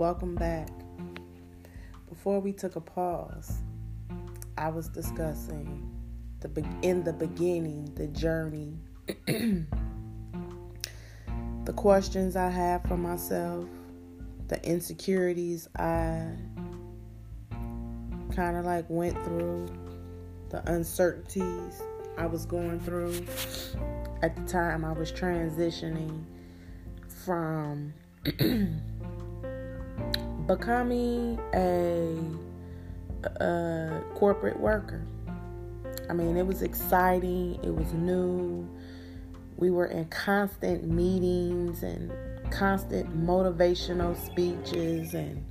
Welcome back. Before we took a pause, I was discussing the be- in the beginning the journey, the questions I have for myself, the insecurities I kind of like went through, the uncertainties I was going through at the time I was transitioning from becoming a, a corporate worker. I mean, it was exciting, it was new. We were in constant meetings and constant motivational speeches and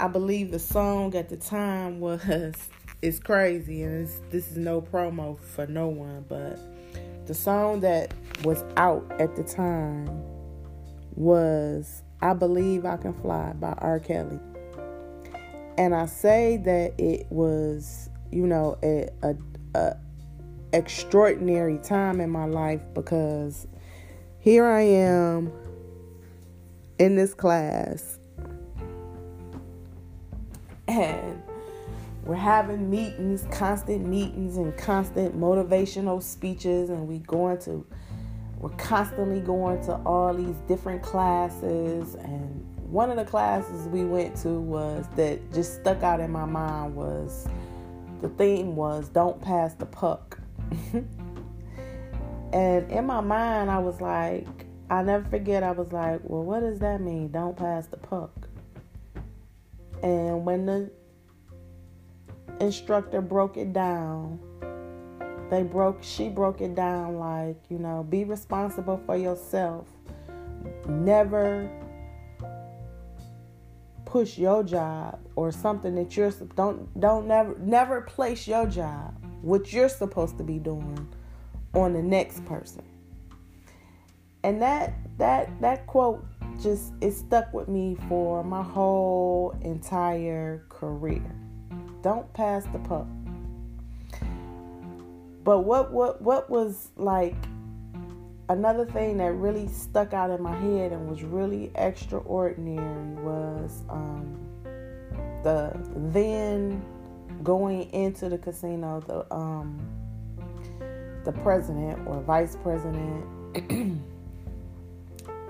I believe the song at the time was it's crazy and it's, this is no promo for no one but the song that was out at the time was I Believe I Can Fly by R. Kelly. And I say that it was, you know, a, a, a extraordinary time in my life because here I am in this class and we're having meetings, constant meetings and constant motivational speeches and we going to we're constantly going to all these different classes and one of the classes we went to was that just stuck out in my mind was the theme was don't pass the puck. And in my mind i was like i never forget i was like well what does that mean? Don't pass the puck. And when the instructor broke it down they broke she broke it down like you know be responsible for yourself. Never push your job or something that you're don't don't never never place your job what you're supposed to be doing on the next person. And that that that quote just it stuck with me for my whole entire career. Don't pass the puck but what what what was like another thing that really stuck out in my head and was really extraordinary was um, the then going into the casino the um, the president or vice president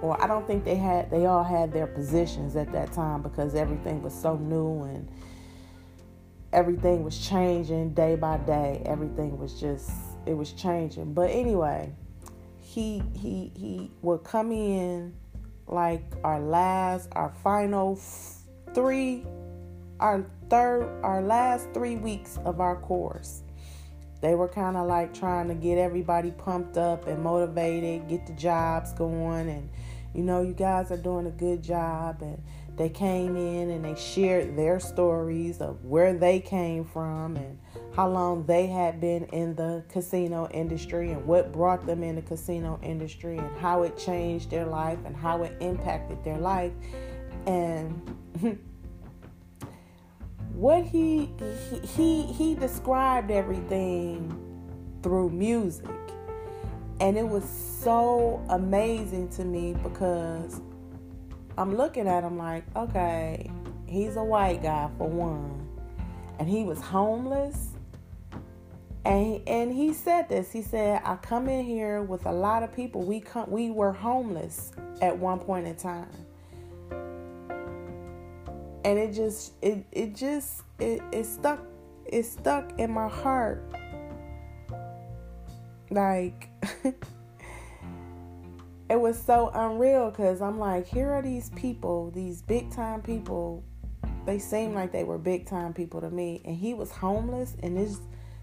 or I don't think they had they all had their positions at that time because everything was so new and everything was changing day by day. Everything was just it was changing. But anyway, he he he would come in like our last our final three our third our last 3 weeks of our course. They were kind of like trying to get everybody pumped up and motivated, get the jobs going and you know you guys are doing a good job and they came in and they shared their stories of where they came from and how long they had been in the casino industry and what brought them in the casino industry and how it changed their life and how it impacted their life. And what he he he described everything through music. And it was so amazing to me because I'm looking at him like, okay, he's a white guy for one, and he was homeless. And he, and he said this. He said, "I come in here with a lot of people. We come, we were homeless at one point in time." And it just it it just it, it stuck it stuck in my heart like it was so unreal because I'm like, here are these people, these big time people. They seemed like they were big time people to me, and he was homeless, and this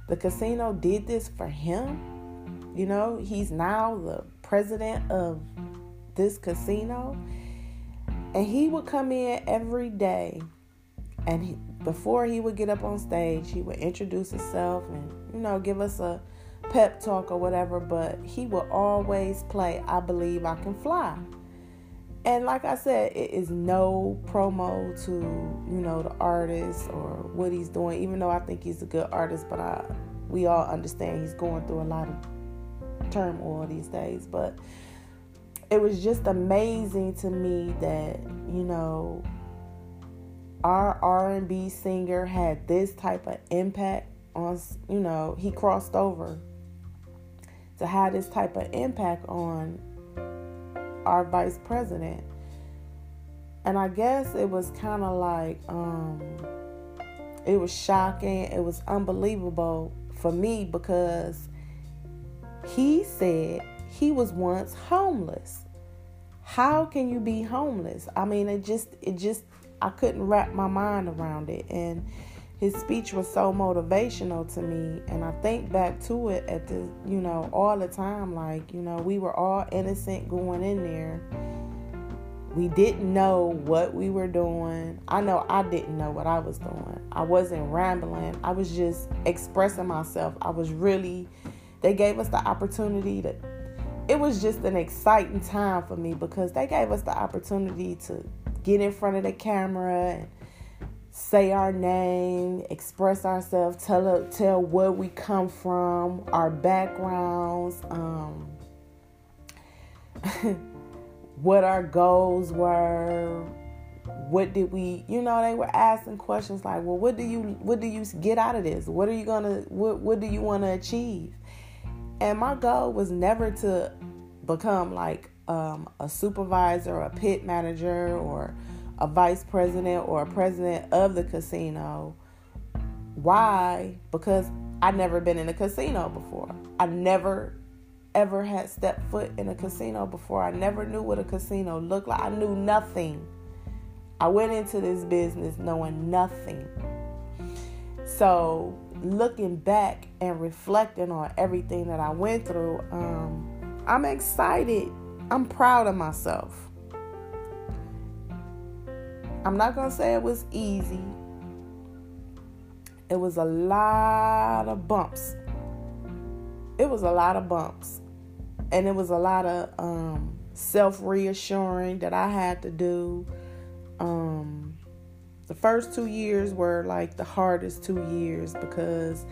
the casino did this for him. You know, he's now the president of this casino, and he would come in every day, and he, before he would get up on stage, he would introduce himself and you know give us a pep talk or whatever, but he will always play I Believe I Can Fly. And like I said, it is no promo to, you know, the artist or what he's doing, even though I think he's a good artist, but I we all understand he's going through a lot of turmoil these days. But it was just amazing to me that, you know, our R&B singer had this type of impact on, you know, he crossed over to have this type of impact on our vice president. And I guess it was kind of like, um, it was shocking. It was unbelievable for me because he said he was once homeless. How can you be homeless? I mean, it just, it just, I couldn't wrap my mind around it. And his speech was so motivational to me. And I think back to it at the, you know, all the time. Like, you know, we were all innocent going in there. We didn't know what we were doing. I know I didn't know what I was doing. I wasn't rambling. I was just expressing myself. I was really, they gave us the opportunity to, it was just an exciting time for me because they gave us the opportunity to get in front of the camera and say our name, express ourselves, tell tell where we come from, our backgrounds, um, what our goals were, what did we, you know, they were asking questions like, well, what do you what do you get out of this? What are you gonna what what do you want to achieve? And my goal was never to become like um, a supervisor, or a pit manager, or a vice president or a president of the casino. Why? Because I'd never been in a casino before. I never ever had stepped foot in a casino before. I never knew what a casino looked like. I knew nothing. I went into this business knowing nothing. So, looking back and reflecting on everything that I went through, um, I'm excited. I'm proud of myself. I'm not going to say it was easy. It was a lot of bumps. It was a lot of bumps. And it was a lot of um, self reassuring that I had to do. Um, the first two years were like the hardest two years because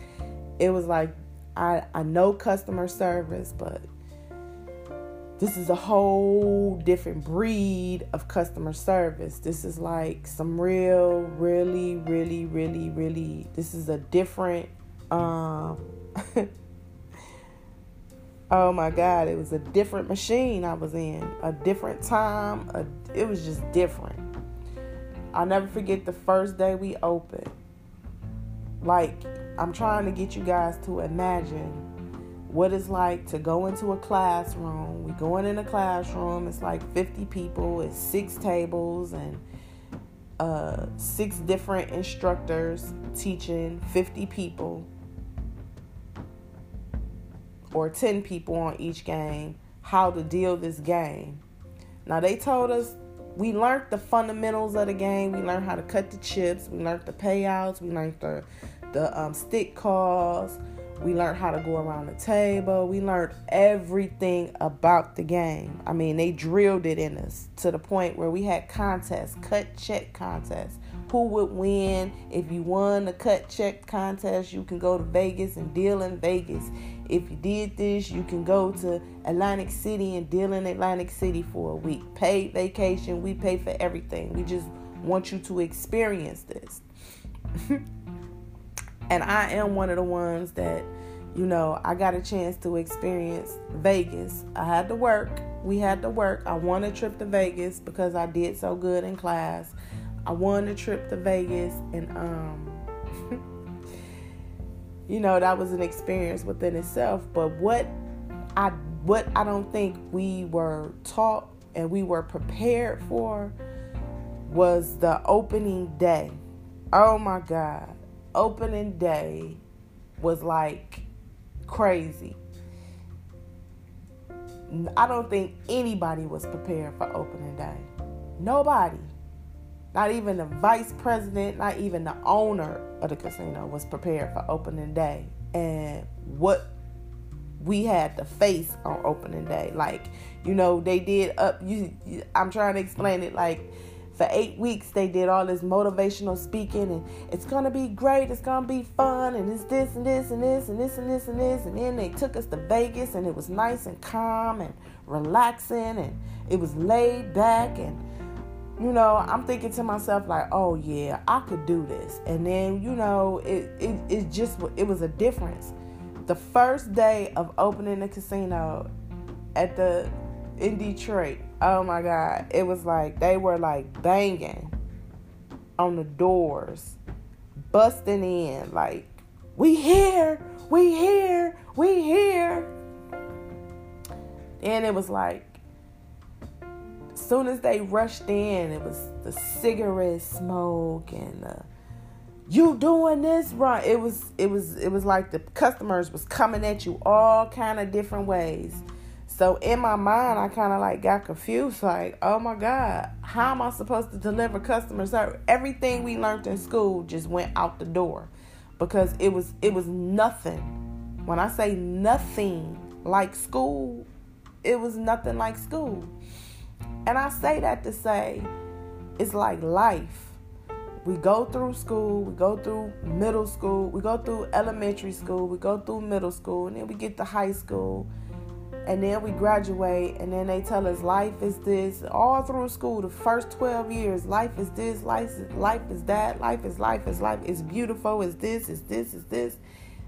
it was like I, I know customer service, but this is a whole different breed of customer service. This is like some real, really, really, really, really. This is a different. Um, oh my God! It was a different machine I was in. A different time. A, it was just different. I'll never forget the first day we opened. Like I'm trying to get you guys to imagine what it's like to go into a classroom. We going in a classroom, it's like 50 people, it's six tables and uh, six different instructors teaching 50 people or 10 people on each game how to deal this game. Now they told us we learned the fundamentals of the game. We learned how to cut the chips. We learned the payouts. We learned the the um, stick calls. We learned how to go around the table. We learned everything about the game. I mean, they drilled it in us to the point where we had contests, cut check contests. Who would win? If you won the cut check contest, you can go to Vegas and deal in Vegas. If you did this, you can go to Atlantic City and deal in Atlantic City for a week. Paid vacation, we pay for everything. We just want you to experience this. And I am one of the ones that, you know, I got a chance to experience Vegas. I had to work. We had to work. I won a trip to Vegas because I did so good in class. I won a trip to Vegas and um you know, that was an experience within itself, but what I what I don't think we were taught and we were prepared for was the opening day. Oh my god opening day was like crazy. I don't think anybody was prepared for opening day. Nobody. Not even the vice president, not even the owner of the casino was prepared for opening day. And what we had to face on opening day. Like, you know, they did up you I'm trying to explain it like for eight weeks they did all this motivational speaking and it's gonna be great it's gonna be fun and it's this and this and this and this and this and this and then they took us to vegas and it was nice and calm and relaxing and it was laid back and you know, I'm thinking to myself like, oh yeah, I could do this. And then, you know, it it, it just it was a difference. The first day of opening the casino at the in Detroit, oh my God, it was like they were like banging on the doors, busting in, like, we here, we here, we here. And it was like as soon as they rushed in, it was the cigarette smoke and the you doing this right. It was it was it was like the customers was coming at you all kind of different ways. So in my mind, I kind of like got confused. Like, oh my God, how am I supposed to deliver customer service? Everything we learned in school just went out the door because it was it was nothing. When I say nothing like school, it was nothing like school. And I say that to say it's like life. We go through school, we go through middle school, we go through elementary school, we go through middle school, and then we get to high school, and then we graduate, and then they tell us life is this. All through school, the first 12 years, life is this, life is, life is that, life is life is life, is beautiful, is this, is this, is this.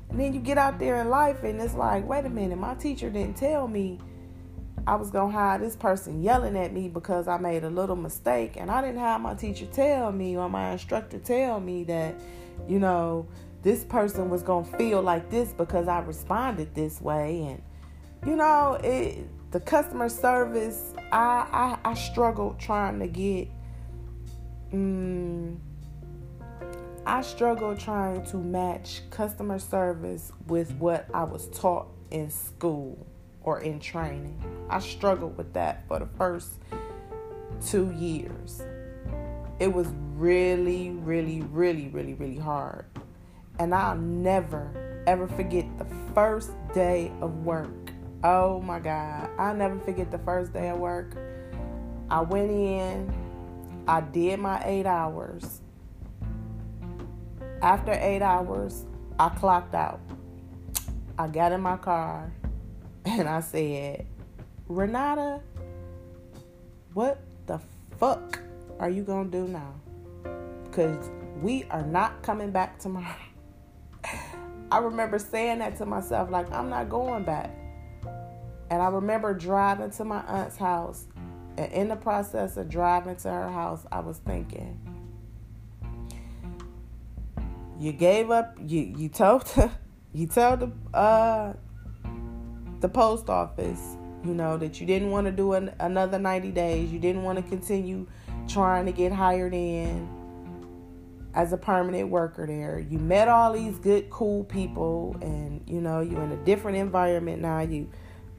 And then you get out there in life, and it's like, wait a minute, my teacher didn't tell me I was gonna have this person yelling at me because I made a little mistake, and I didn't have my teacher tell me or my instructor tell me that, you know, this person was gonna feel like this because I responded this way, and you know, it the customer service. I I, I struggled trying to get. Um, I struggled trying to match customer service with what I was taught in school or in training. I struggled with that for the first two years. It was really, really, really, really, really hard. And I'll never, ever forget the first day of work. Oh my God. I'll never forget the first day of work. I went in, I did my eight hours. After eight hours, I clocked out. I got in my car and I said, Renata, what the fuck are you gonna do now? Because we are not coming back tomorrow. I remember saying that to myself, like, I'm not going back. And I remember driving to my aunt's house. And in the process of driving to her house, I was thinking, you gave up, you, you told, the, you told the, uh, the post office, you know, that you didn't want to do an, another 90 days. You didn't want to continue trying to get hired in as a permanent worker there. You met all these good, cool people, and you know, you're in a different environment now. You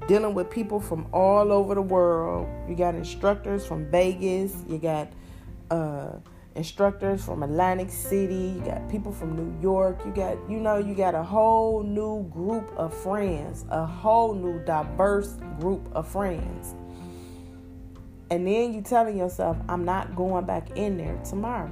dealing with people from all over the world. You got instructors from Vegas. You got uh instructors from Atlantic City, you got people from New York, you got, you know, you got a whole new group of friends, a whole new diverse group of friends. And then you telling yourself, I'm not going back in there tomorrow.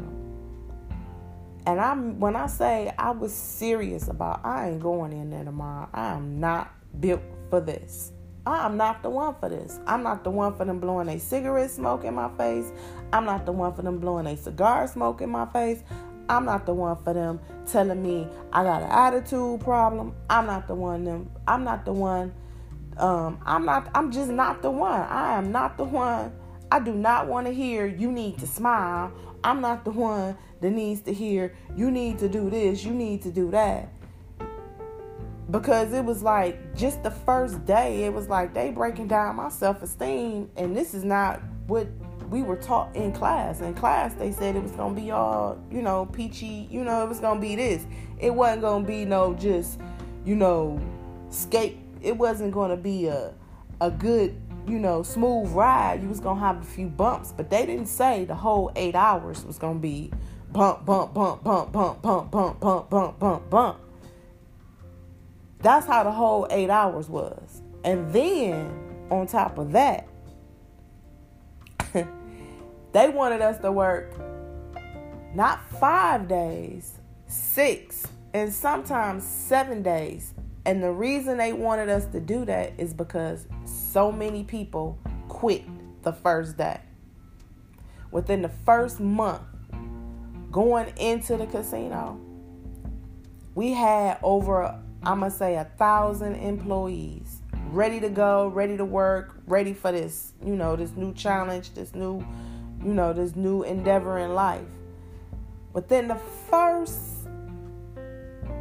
And I'm when I say I was serious about I ain't going in there tomorrow. I am not built for this. I'm not the one for this. I'm not the one for them blowing a cigarette smoke in my face. I'm not the one for them blowing a cigar smoke in my face. I'm not the one for them telling me I got an attitude problem. I'm not the one them I'm not the one um I'm not I'm just not the one. I am not the one. I do not want to hear you need to smile. I'm not the one that needs to hear you need to do this, you need to do that because it was like just the first day it was like they breaking down my self-esteem and this is not what we were taught in class. In class they said it was gonna be all you know peachy you know it was gonna be this. It wasn't gonna be no just you know skate. It wasn't gonna be a a good you know smooth ride. You was gonna have a few bumps but they didn't say the whole eight hours was gonna be bump bump bump bump bump bump bump bump bump bump. bump that's how the whole eight hours was. And then on top of that, they wanted us to work not five days, six, and sometimes seven days. And the reason they wanted us to do that is because so many people quit the first day. within the first month going into the casino, we had over, I'm going to say, a thousand employees ready to go, ready to work, ready for this, you know, this new challenge, this new, you know, this new endeavor in life. Within the first,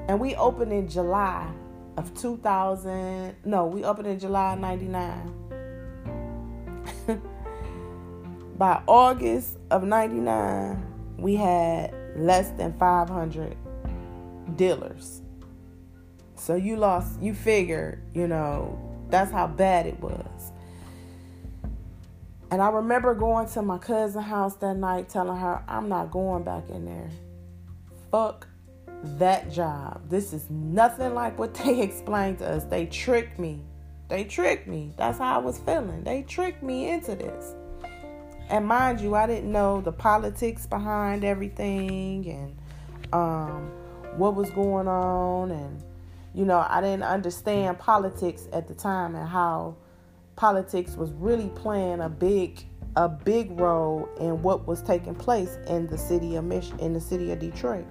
and we opened in July of 2000, no, we opened in July 99. By August of 99, we had less than 500 dealers. So you lost, you figure, you know, that's how bad it was. And I remember going to my cousin's house that night telling her, I'm not going back in there. Fuck that job. This is nothing like what they explained to us. They tricked me. They tricked me. That's how I was feeling. They tricked me into this. And mind you, I didn't know the politics behind everything and um, what was going on. And, you know, I didn't understand politics at the time and how politics was really playing a big a big role in what was taking place in the city of Mich- in the city of Detroit.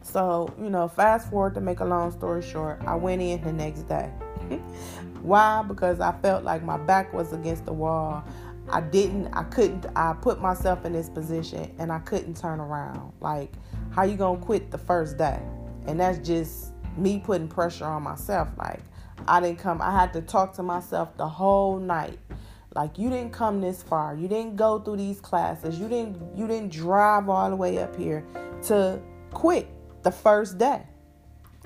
So, you know, fast forward to make a long story short, I went in the next day. Why? Because I felt like my back was against the wall. I didn't, I couldn't, I put myself in this position and I couldn't turn around. Like, how you gonna quit the first day? And that's just me putting pressure on myself. Like, I didn't come, I had to talk to myself the whole night. Like, you didn't come this far. You didn't go through these classes. You didn't, you didn't drive all the way up here to quit the first day.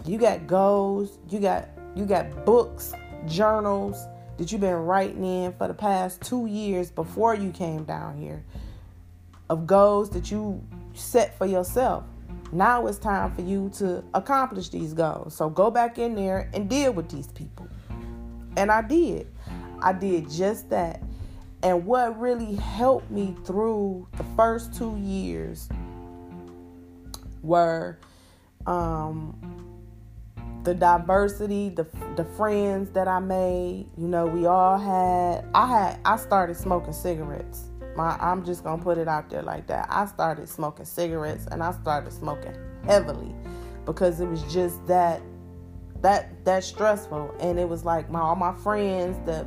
You got goals, you got, you got books, journals, that you've been writing in for the past two years before you came down here of goals that you set for yourself. Now it's time for you to accomplish these goals. So go back in there and deal with these people. And I did. I did just that. And what really helped me through the first two years were um, the diversity, the the friends that I made. You know, we all had. I had. I started smoking cigarettes. My, I'm just gonna put it out there like that. I started smoking cigarettes, and I started smoking heavily because it was just that that that stressful. And it was like my all my friends, the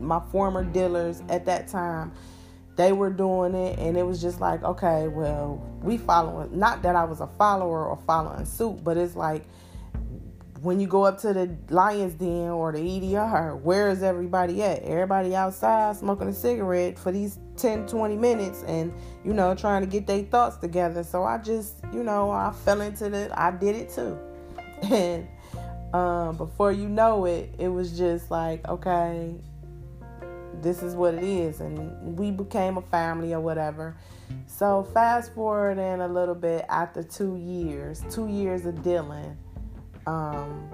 my former dealers at that time, they were doing it, and it was just like, okay, well, we following. Not that I was a follower or following suit, but it's like when you go up to the Lion's Den or the EDR, where is everybody at? Everybody outside smoking a cigarette for these 10, 20 minutes and, you know, trying to get their thoughts together. So I just, you know, I fell into the, I did it too. And um, before you know it, it was just like, okay, this is what it is. And we became a family or whatever. So fast forward in a little bit after two years, two years of dealing um,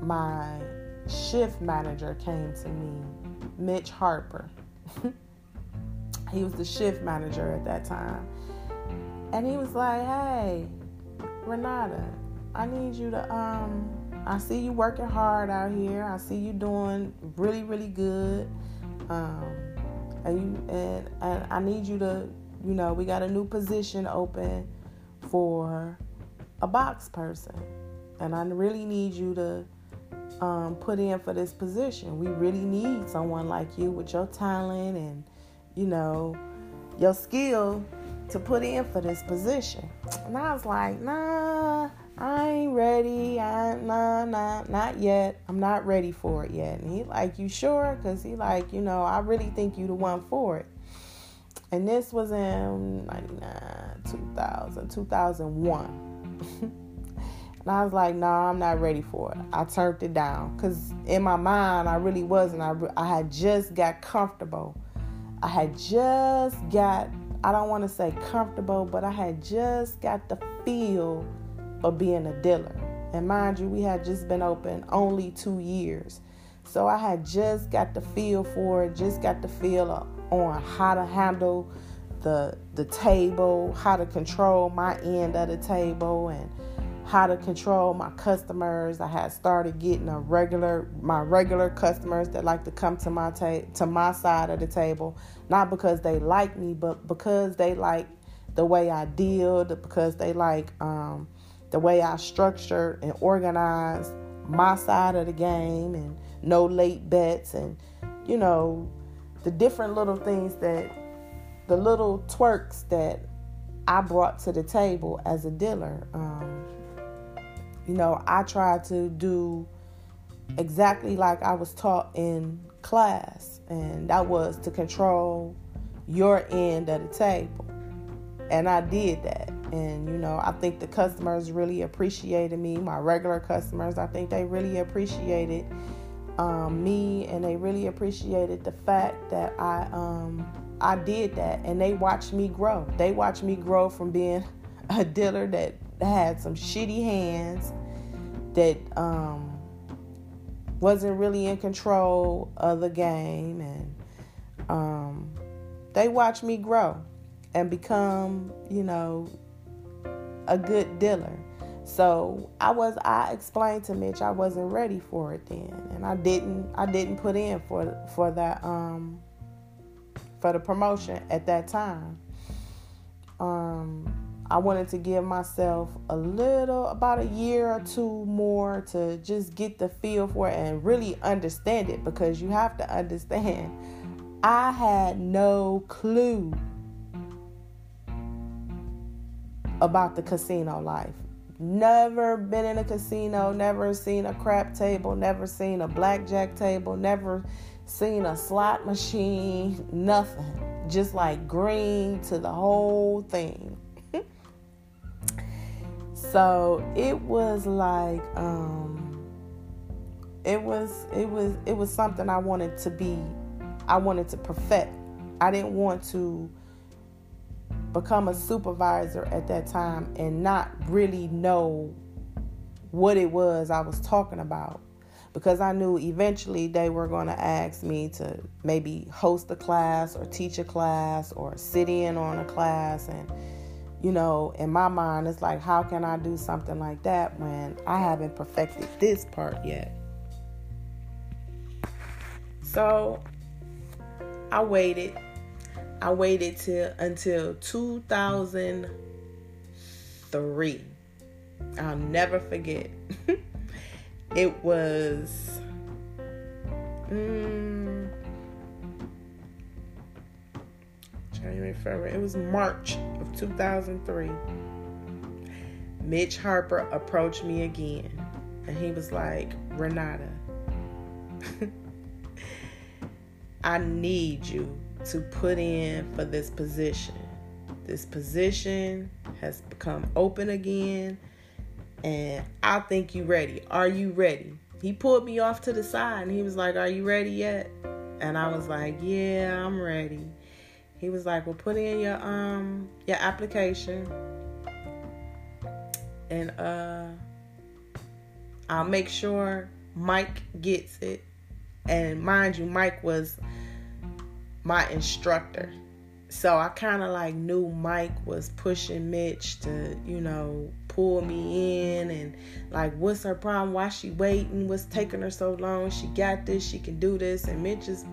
my shift manager came to me, Mitch Harper. he was the shift manager at that time. And he was like, hey, Renata, I need you to, um, I see you working hard out here. I see you doing really, really good. Um, and you and, and I need you to, you know, we got a new position open for a box person and I really need you to um, put in for this position. We really need someone like you with your talent and, you know, your skill to put in for this position. And I was like, nah, I ain't ready. I nah, nah, not yet. I'm not ready for it yet. And he like, you sure? Cause he like, you know, I really think you the one for it. And this was in 99, 2000, 2001. And I was like, no, nah, I'm not ready for it. I turned it down because in my mind, I really wasn't. I, I had just got comfortable. I had just got, I don't want to say comfortable, but I had just got the feel of being a dealer. And mind you, we had just been open only two years. So I had just got the feel for it, just got the feel on how to handle the the table, how to control my end of the table and how to control my customers. I had started getting a regular my regular customers that like to come to my ta- to my side of the table, not because they like me, but because they like the way I deal, because they like um, the way I structure and organize my side of the game and no late bets and you know the different little things that the little twerks that I brought to the table as a dealer. Um, you know, I tried to do exactly like I was taught in class, and that was to control your end of the table. And I did that. And, you know, I think the customers really appreciated me. My regular customers, I think they really appreciated um, me and they really appreciated the fact that I um, I did that and they watched me grow. They watched me grow from being a dealer that had some shitty hands that um, wasn't really in control of the game and um, they watched me grow and become, you know, a good dealer. So I was I explained to Mitch I wasn't ready for it then and I didn't I didn't put in for for that um for the promotion at that time. Um I wanted to give myself a little about a year or two more to just get the feel for it and really understand it because you have to understand I had no clue about the casino life. Never been in a casino, never seen a crap table, never seen a blackjack table, never seen a slot machine, nothing. Just like green to the whole thing. So it was like um it was it was it was something I wanted to be I wanted to perfect. I didn't want to become a supervisor at that time and not really know what it was I was talking about because I knew eventually they were going to ask me to maybe host a class or teach a class or sit in on a class and you know in my mind it's like how can I do something like that when I haven't perfected this part yet so I waited I waited till until 2003. I'll never forget. it was mm, January, February. It was March of 2003. Mitch Harper approached me again and he was like, Renata, I need you to put in for this position. This position has become open again, and I think you're ready. Are you ready? He pulled me off to the side and he was like, Are you ready yet? And I was like, Yeah, I'm ready. He was like, Well, put in your um your application and uh I'll make sure Mike gets it. And mind you, Mike was my instructor. So I kind of like knew Mike was pushing Mitch to, you know, pull me in and like, what's her problem? Why she waiting? What's taking her so long? She got this. She can do this. And Mitch is,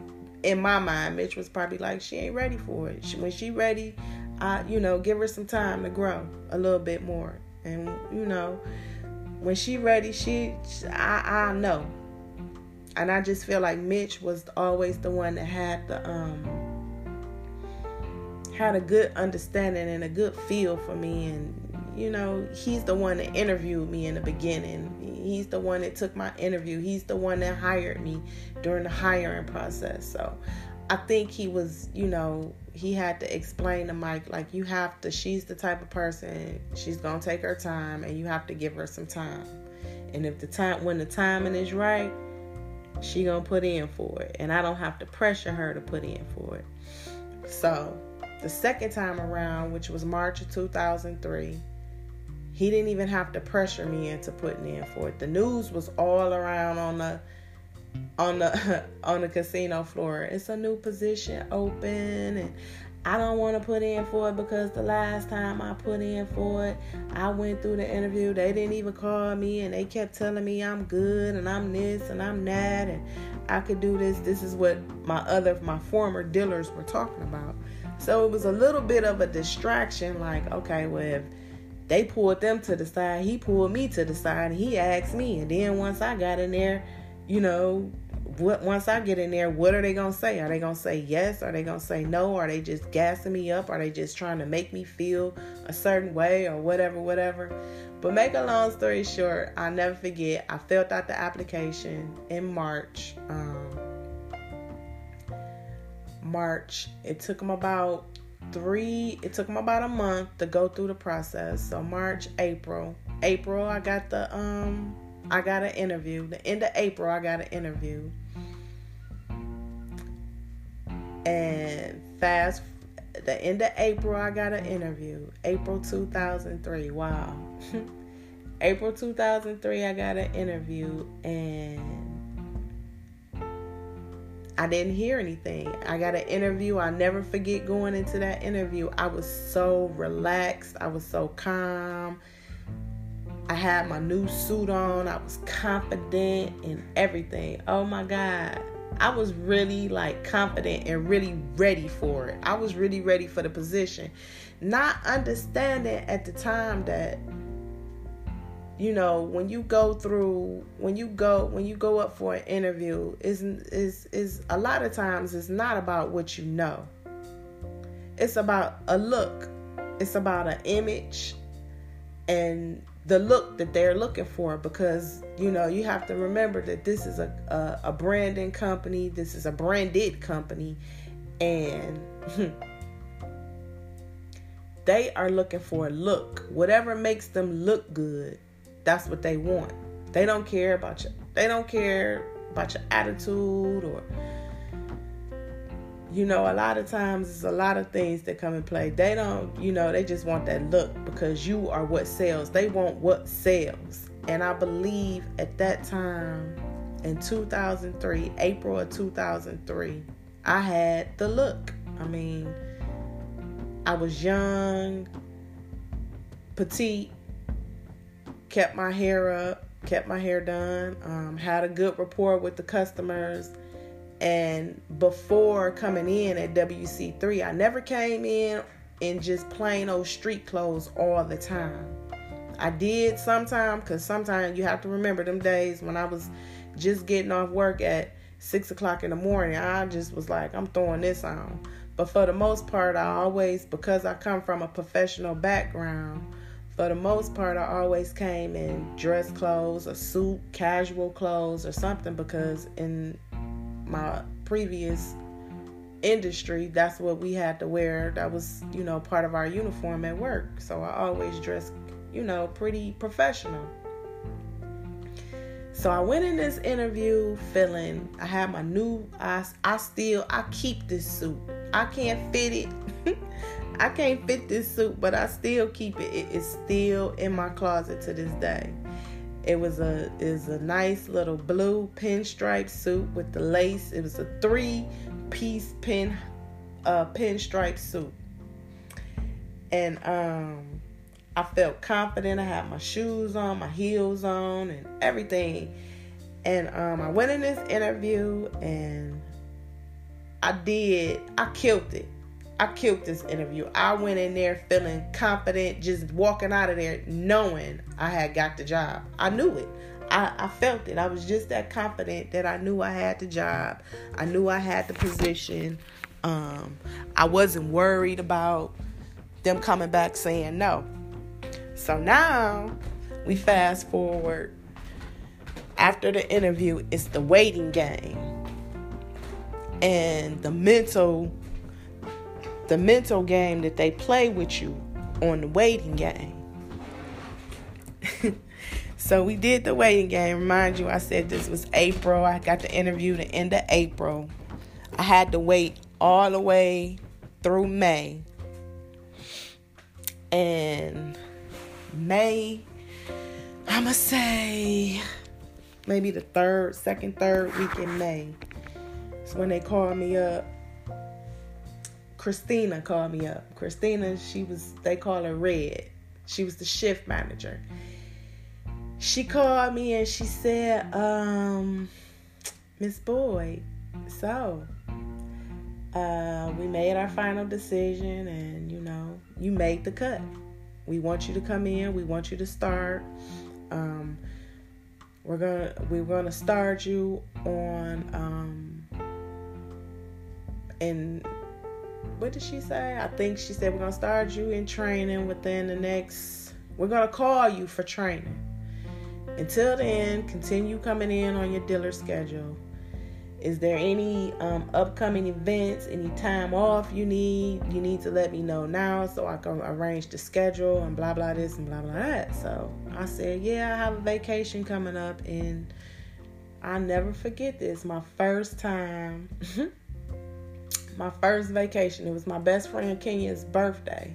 in my mind, Mitch was probably like, she ain't ready for it. She, when she ready, I, you know, give her some time to grow a little bit more. And you know, when she ready, she, I, I know and I just feel like Mitch was always the one that had the um had a good understanding and a good feel for me and you know he's the one that interviewed me in the beginning he's the one that took my interview. He's the one that hired me during the hiring process. So i think he was you know he had to explain to mike like you have to she's the type of person she's gonna take her time and you have to give her some time. And if the time when the timing is right she gonna put in for it. And i don't have to pressure her to put in for it. So the second time around which was march of 2003 he didn't even have to pressure me into putting in for it the news was all around on the on the on the casino floor it's a new position open and I don't want to put in for it because the last time I put in for it, I went through the interview. They didn't even call me and they kept telling me I'm good and I'm this and I'm that and I could do this. This is what my other, my former dealers were talking about. So it was a little bit of a distraction like, okay, well, if they pulled them to the side, he pulled me to the side he asked me. And then once I got in there, you know, what once I get in there, what are they gonna say? Are they gonna say yes? Are they gonna say no? Are they just gassing me up? Are they just trying to make me feel a certain way or whatever, whatever? But make a long story short, I never forget. I filled out the application in March. Um, March. It took them about three. It took them about a month to go through the process. So March, April, April, I got the um I got an interview. The end of April, I got an interview. And fast, the end of April, I got an interview. April 2003. Wow. April 2003, I got an interview and I didn't hear anything. I got an interview. I never forget going into that interview. I was so relaxed. I was so calm. I had my new suit on. I was confident in everything. Oh my God. I was really like confident and really ready for it. I was really ready for the position. Not understanding at the time that you know, when you go through when you go when you go up for an interview is is is a lot of times it's not about what you know. It's about a look. It's about an image and the look that they're looking for because you know you have to remember that this is a, a, a branding company this is a branded company and they are looking for a look whatever makes them look good that's what they want they don't care about you they don't care about your attitude or you know, a lot of times there's a lot of things that come in play. They don't, you know, they just want that look because you are what sells. They want what sells. And I believe at that time in 2003, April of 2003, I had the look. I mean, I was young, petite, kept my hair up, kept my hair done, um, had a good rapport with the customers and before coming in at WC3, I never came in in just plain old street clothes all the time. I did sometimes because sometimes you have to remember them days when I was just getting off work at six o'clock in the morning. I just was like, I'm throwing this on. But for the most part, I always, because I come from a professional background, for the most part, I always came in dress clothes, a suit, casual clothes, or something because in my previous industry, that's what we had to wear. That was, you know, part of our uniform at work. So I always dressed, you know, pretty professional. So I went in this interview feeling I had my new I I still I keep this suit. I can't fit it. I can't fit this suit, but I still keep it. It is still in my closet to this day. It was a is a nice little blue pinstripe suit with the lace. It was a three piece pin uh pinstripe suit. And um I felt confident. I had my shoes on, my heels on, and everything. And um, I went in this interview and I did, I killed it. I killed this interview. I went in there feeling confident, just walking out of there knowing I had got the job. I knew it. I, I felt it. I was just that confident that I knew I had the job. I knew I had the position. Um, I wasn't worried about them coming back saying no. So now we fast forward. After the interview, it's the waiting game. And the mental the mental game that they play with you on the waiting game. so we did the waiting game. Remind you, I said this was April. I got the interview the end of April. I had to wait all the way through May. And May, I'ma say maybe the third, second, third week in May. It's when they called me up Christina called me up. Christina, she was they call her Red. She was the shift manager. She called me and she said, um, Miss Boyd, so uh, we made our final decision and you know, you made the cut. We want you to come in, we want you to start. Um, we're gonna we're gonna start you on um and what did she say? I think she said we're gonna start you in training within the next we're gonna call you for training. Until then, continue coming in on your dealer schedule. Is there any um, upcoming events, any time off you need? You need to let me know now so I can arrange the schedule and blah blah this and blah blah that. So I said, yeah, I have a vacation coming up, and I never forget this. My first time, my first vacation. It was my best friend Kenya's birthday.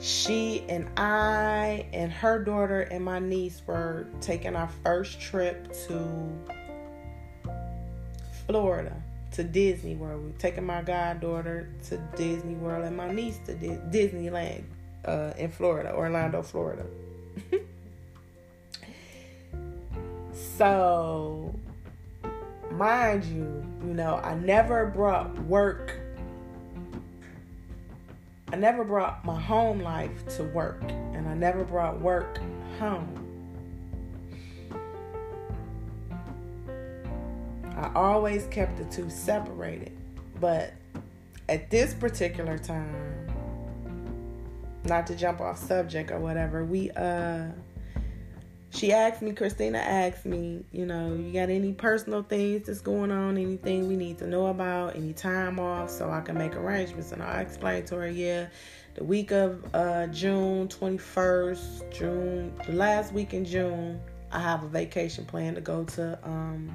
She and I and her daughter and my niece were taking our first trip to Florida to Disney World. We were taking my goddaughter to Disney World and my niece to Disneyland uh, in Florida, Orlando, Florida. so, mind you, you know, I never brought work. I never brought my home life to work, and I never brought work home. I always kept the two separated. But at this particular time, not to jump off subject or whatever, we uh she asked me, Christina asked me, you know, you got any personal things that's going on, anything we need to know about, any time off so I can make arrangements. And I explained to her, yeah, the week of uh, June 21st, June, the last week in June, I have a vacation plan to go to um,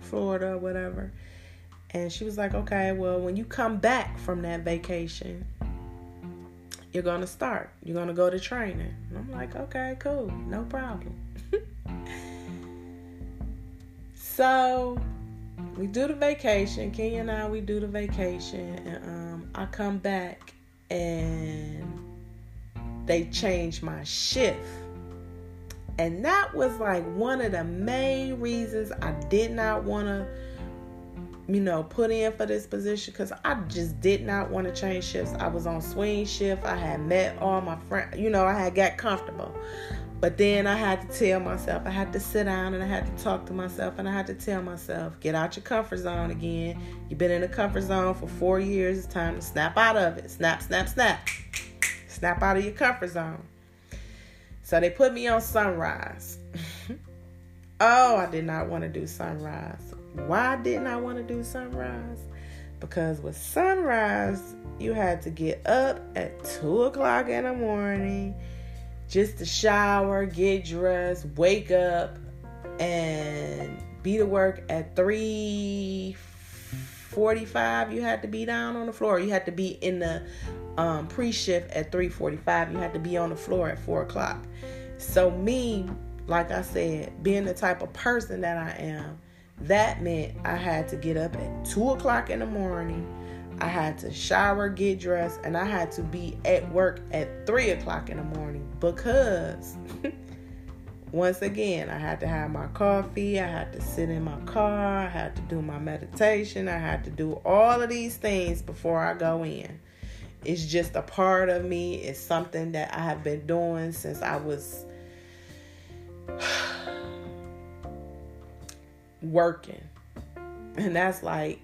Florida or whatever. And she was like, okay, well, when you come back from that vacation, you're going to start. You're going to go to training. And I'm like, okay, cool. No problem. So we do the vacation. Kenya and I, we do the vacation. And um, I come back and they change my shift and that was like one of the main reasons I did not want to, you know, put in for this position because I just did not want to change shifts. I was on swing shift. I had met all my friends, you know, I had got comfortable. But then I had to tell myself, I had to sit down and I had to talk to myself and I had to tell myself, get out your comfort zone again. You've been in the comfort zone for four years. It's time to snap out of it. Snap, snap, snap. Snap out of your comfort zone. So they put me on Sunrise. oh, I did not want to do Sunrise. Why didn't I want to do Sunrise? Because with Sunrise, you had to get up at 2 o'clock in the morning just to shower, get dressed, wake up, and be to work at 3 45 you had to be down on the floor. You had to be in the um, pre-shift at 3.45 you had to be on the floor at 4 o'clock. So me like i said being the type of person that i am that meant i had to get up at 2 o'clock in the morning i had to shower get dressed and i had to be at work at 3 o'clock in the morning because once again i had to have my coffee i had to sit in my car i had to do my meditation i had to do all of these things before i go in it's just a part of me. It's something that I have been doing since I was working. And that's like,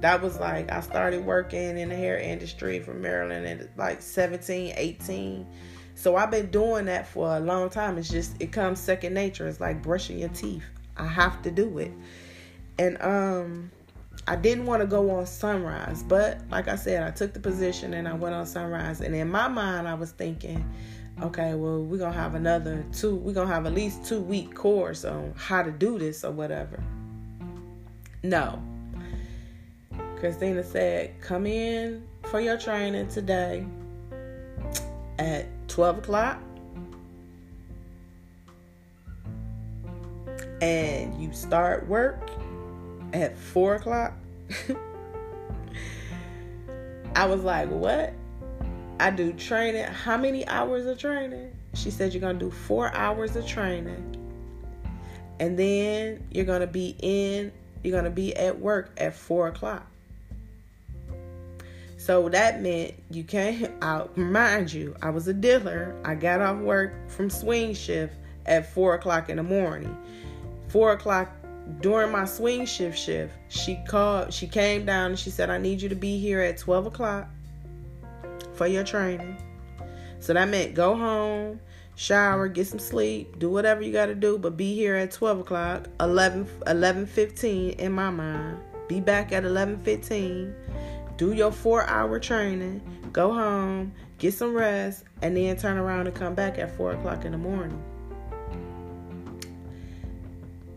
that was like, I started working in the hair industry from Maryland at like 17, 18. So I've been doing that for a long time. It's just, it comes second nature. It's like brushing your teeth. I have to do it. And, um, I didn't want to go on Sunrise, but like I said, I took the position and I went on Sunrise. And in my mind, I was thinking, okay, well, we're gonna have another two, we're gonna have at least two week course on how to do this or whatever. No. Christina said, come in for your training today at 12 o'clock. And you start work at four o'clock. I was like, what? I do training. How many hours of training? She said, you're going to do four hours of training. And then you're going to be in, you're going to be at work at four o'clock. So that meant you can't, I'll remind you, I was a dealer. I got off work from swing shift at four o'clock in the morning. Four o'clock during my swing shift shift, she called, she came down and she said, I need you to be here at 12 o'clock for your training. So that meant go home, shower, get some sleep, do whatever you got to do, but be here at 12 o'clock, 11, 11 15 in my mind. Be back at 11 15, do your four hour training, go home, get some rest, and then turn around and come back at 4 o'clock in the morning.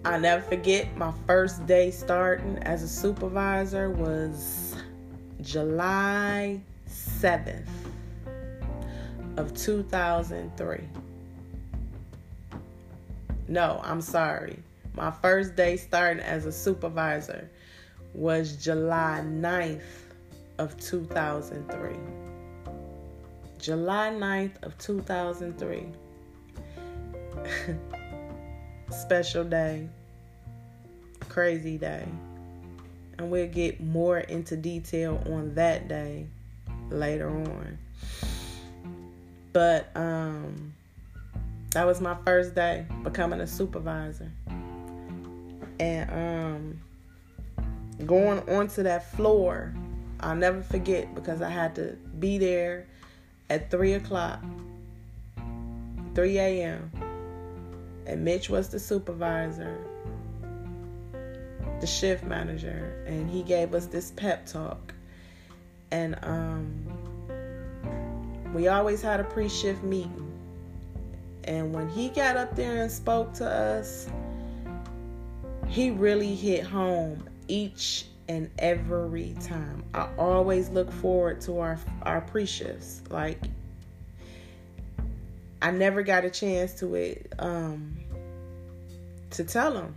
I never forget my first day starting as a supervisor was July 7th of 2003. No, I'm sorry. My first day starting as a supervisor was July 9th of 2003. July 9th of 2003. Special day. Crazy day. And we'll get more into detail on that day later on. But um that was my first day becoming a supervisor. And um going onto that floor, I'll never forget because I had to be there at three o'clock, 3 a.m. And Mitch was the supervisor, the shift manager, and he gave us this pep talk. And um we always had a pre-shift meeting and when he got up there and spoke to us, he really hit home each and every time. I always look forward to our our pre-shifts. Like I never got a chance to it um to tell them.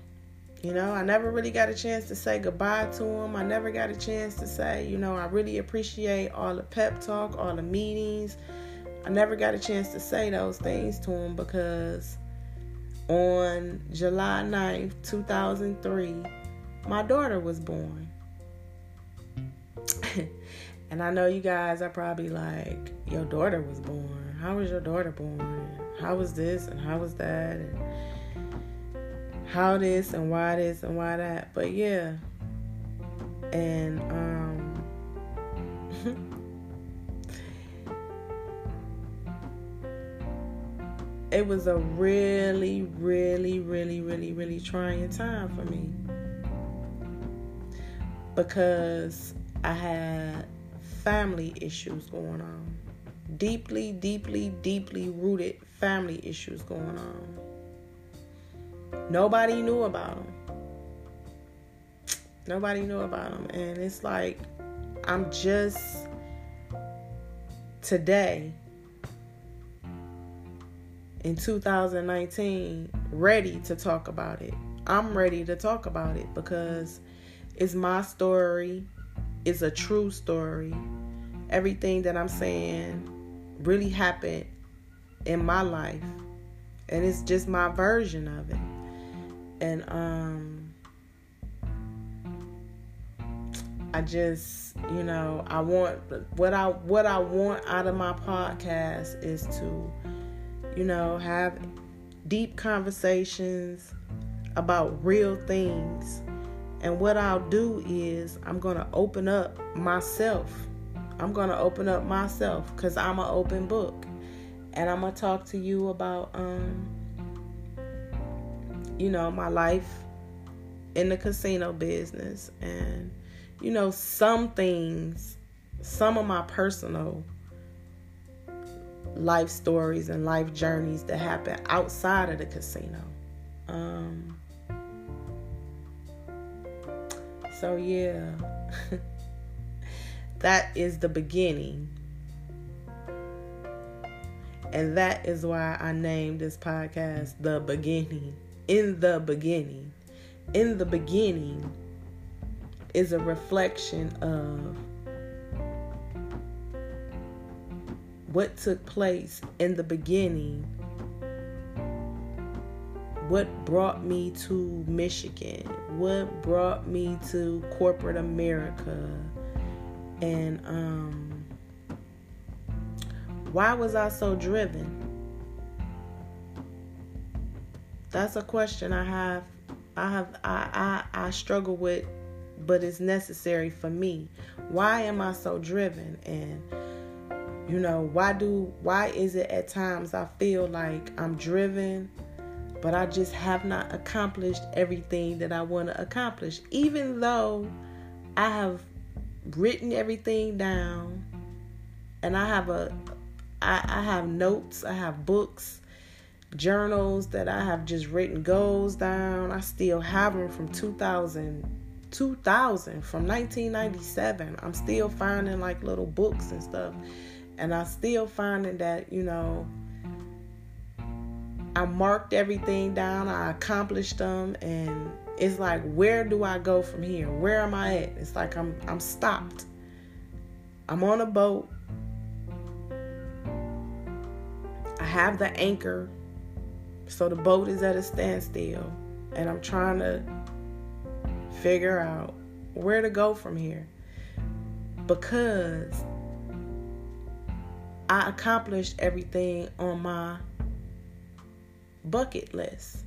You know, I never really got a chance to say goodbye to them. I never got a chance to say, you know, I really appreciate all the pep talk, all the meetings, I never got a chance to say those things to them because on July 9th, 2003, my daughter was born. and I know you guys are probably like, Your daughter was born. How was your daughter born? How was this and how was that? And how this and why this and why that. But yeah. And um it was a really, really, really, really, really trying time for me because I had family issues going on. Deeply, deeply, deeply rooted family issues going on. Nobody knew about them. Nobody knew about them. And it's like, I'm just today in 2019 ready to talk about it. I'm ready to talk about it because it's my story. It's a true story. Everything that I'm saying really happened in my life. And it's just my version of it. And um I just, you know, I want what I what I want out of my podcast is to you know, have deep conversations about real things. And what I'll do is I'm going to open up myself. I'm going to open up myself cuz I'm an open book. And I'm going to talk to you about um you know, my life in the casino business and you know, some things, some of my personal life stories and life journeys that happen outside of the casino. Um, so, yeah, that is the beginning. And that is why I named this podcast The Beginning. In the beginning. In the beginning is a reflection of what took place in the beginning what brought me to Michigan, what brought me to corporate America, and um, why was I so driven? That's a question I have. I have. I I, I struggle with, but it's necessary for me. Why am I so driven? And you know why do why is it at times I feel like I'm driven but I just have not accomplished everything that I want to accomplish. Even though I have written everything down and I have a I, I have notes, I have books, journals that I have just written goals down. I still have them from 2000 2000 from 1997. I'm still finding like little books and stuff. And I still finding that, you know, I marked everything down, I accomplished them, and it's like, where do I go from here? Where am I at? It's like I'm I'm stopped. I'm on a boat. I have the anchor, so the boat is at a standstill, and I'm trying to figure out where to go from here because I accomplished everything on my bucket list.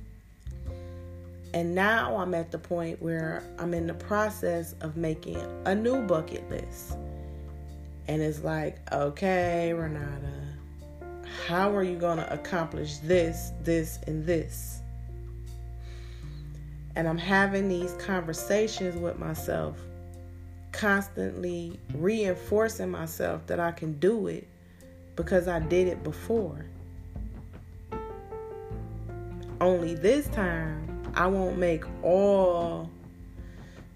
And now I'm at the point where I'm in the process of making a new bucket list. And it's like, okay, Renata, how are you going to accomplish this, this, and this? And I'm having these conversations with myself, constantly reinforcing myself that I can do it because I did it before. Only this time I won't make all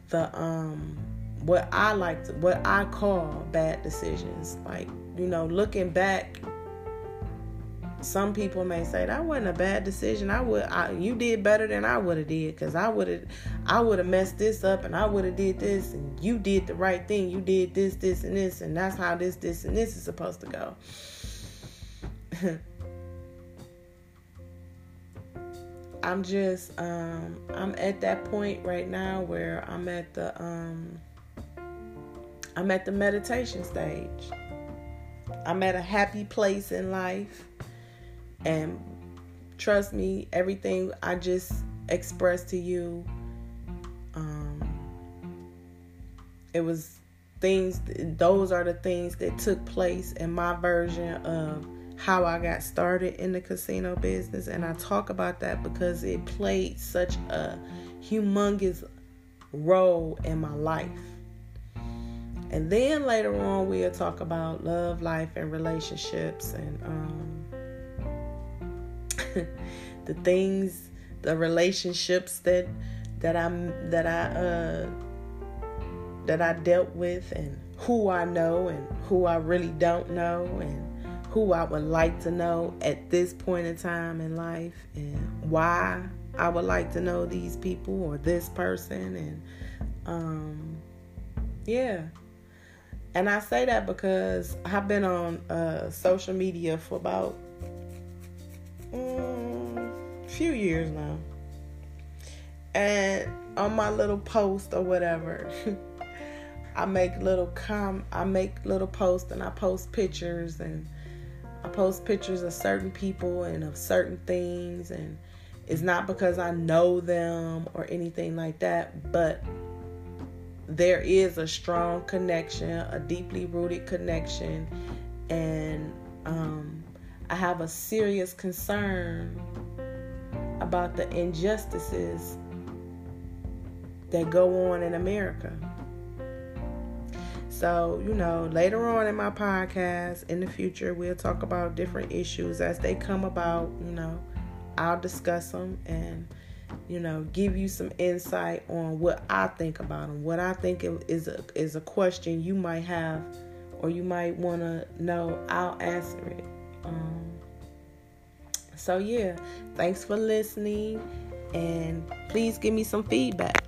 the um what I like to what I call bad decisions. Like, you know, looking back some people may say that wasn't a bad decision. I would, I, you did better than I would have did, cause I would have, I would have messed this up, and I would have did this, and you did the right thing. You did this, this, and this, and that's how this, this, and this is supposed to go. I'm just um I'm at that point right now where I'm at the um I'm at the meditation stage. I'm at a happy place in life and trust me everything I just expressed to you um it was things those are the things that took place in my version of how I got started in the casino business. And I talk about that because it played such a humongous role in my life. And then later on, we'll talk about love, life, and relationships and um, the things, the relationships that that I that I uh, that I dealt with, and who I know and who I really don't know, and who I would like to know at this point in time in life and why I would like to know these people or this person and um yeah. And I say that because I've been on uh, social media for about um, few years now. And on my little post or whatever, I make little com I make little posts and I post pictures and I post pictures of certain people and of certain things, and it's not because I know them or anything like that, but there is a strong connection, a deeply rooted connection, and um, I have a serious concern about the injustices that go on in America. So, you know, later on in my podcast, in the future, we'll talk about different issues as they come about. You know, I'll discuss them and, you know, give you some insight on what I think about them. What I think is a, is a question you might have or you might want to know. I'll answer it. Um, so, yeah, thanks for listening and please give me some feedback.